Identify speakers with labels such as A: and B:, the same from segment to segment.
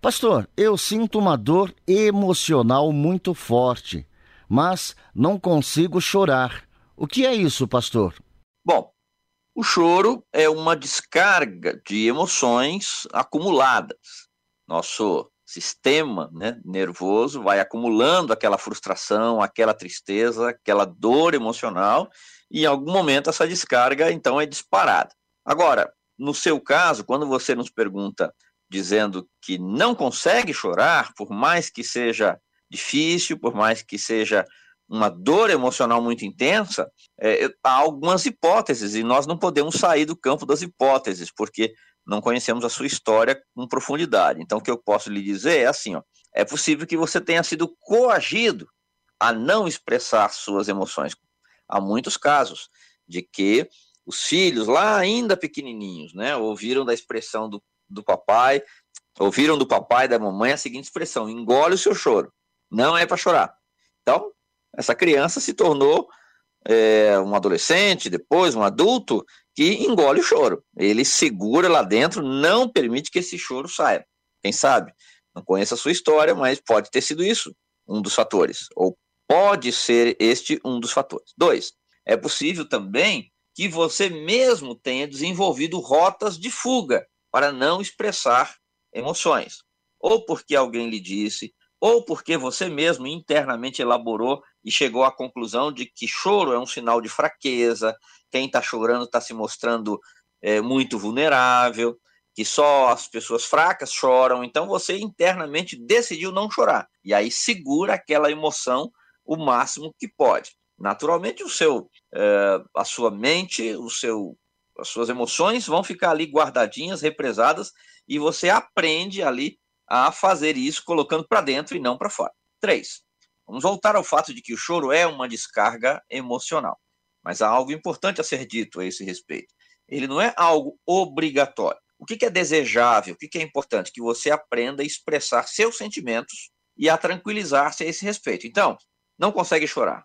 A: Pastor, eu sinto uma dor emocional muito forte, mas não consigo chorar. O que é isso, pastor?
B: Bom, o choro é uma descarga de emoções acumuladas. Nosso sistema né, nervoso vai acumulando aquela frustração, aquela tristeza, aquela dor emocional, e em algum momento essa descarga então é disparada. Agora, no seu caso, quando você nos pergunta dizendo que não consegue chorar, por mais que seja difícil, por mais que seja uma dor emocional muito intensa, é, há algumas hipóteses e nós não podemos sair do campo das hipóteses, porque não conhecemos a sua história com profundidade. Então, o que eu posso lhe dizer é assim: ó, é possível que você tenha sido coagido a não expressar suas emoções. Há muitos casos de que os filhos, lá ainda pequenininhos, né, ouviram da expressão do do papai, ouviram do papai da mamãe a seguinte expressão: engole o seu choro. Não é para chorar. Então, essa criança se tornou é, um adolescente, depois um adulto, que engole o choro. Ele segura lá dentro, não permite que esse choro saia. Quem sabe? Não conheço a sua história, mas pode ter sido isso um dos fatores. Ou pode ser este um dos fatores. Dois, é possível também que você mesmo tenha desenvolvido rotas de fuga para não expressar emoções. Ou porque alguém lhe disse, ou porque você mesmo internamente elaborou e chegou à conclusão de que choro é um sinal de fraqueza, quem está chorando está se mostrando é, muito vulnerável, que só as pessoas fracas choram, então você internamente decidiu não chorar. E aí segura aquela emoção o máximo que pode. Naturalmente, o seu, é, a sua mente, o seu as suas emoções vão ficar ali guardadinhas, represadas, e você aprende ali a fazer isso colocando para dentro e não para fora. Três, vamos voltar ao fato de que o choro é uma descarga emocional. Mas há algo importante a ser dito a esse respeito. Ele não é algo obrigatório. O que é desejável, o que é importante? Que você aprenda a expressar seus sentimentos e a tranquilizar-se a esse respeito. Então, não consegue chorar.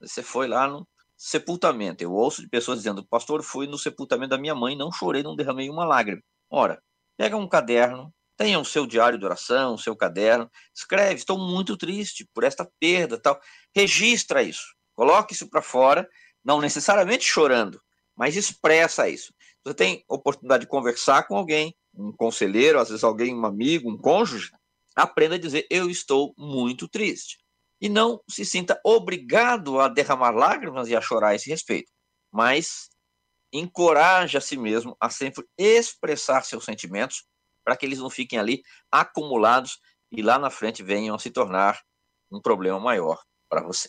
B: Você foi lá no, sepultamento. Eu ouço de pessoas dizendo, pastor, fui no sepultamento da minha mãe, não chorei, não derramei uma lágrima. Ora, pega um caderno, tenha o seu diário de oração, o seu caderno, escreve, estou muito triste por esta perda, tal. Registra isso, coloque isso para fora, não necessariamente chorando, mas expressa isso. Você tem oportunidade de conversar com alguém, um conselheiro, às vezes alguém, um amigo, um cônjuge, aprenda a dizer, eu estou muito triste e não se sinta obrigado a derramar lágrimas e a chorar a esse respeito, mas encoraje a si mesmo a sempre expressar seus sentimentos para que eles não fiquem ali acumulados e lá na frente venham a se tornar um problema maior para você.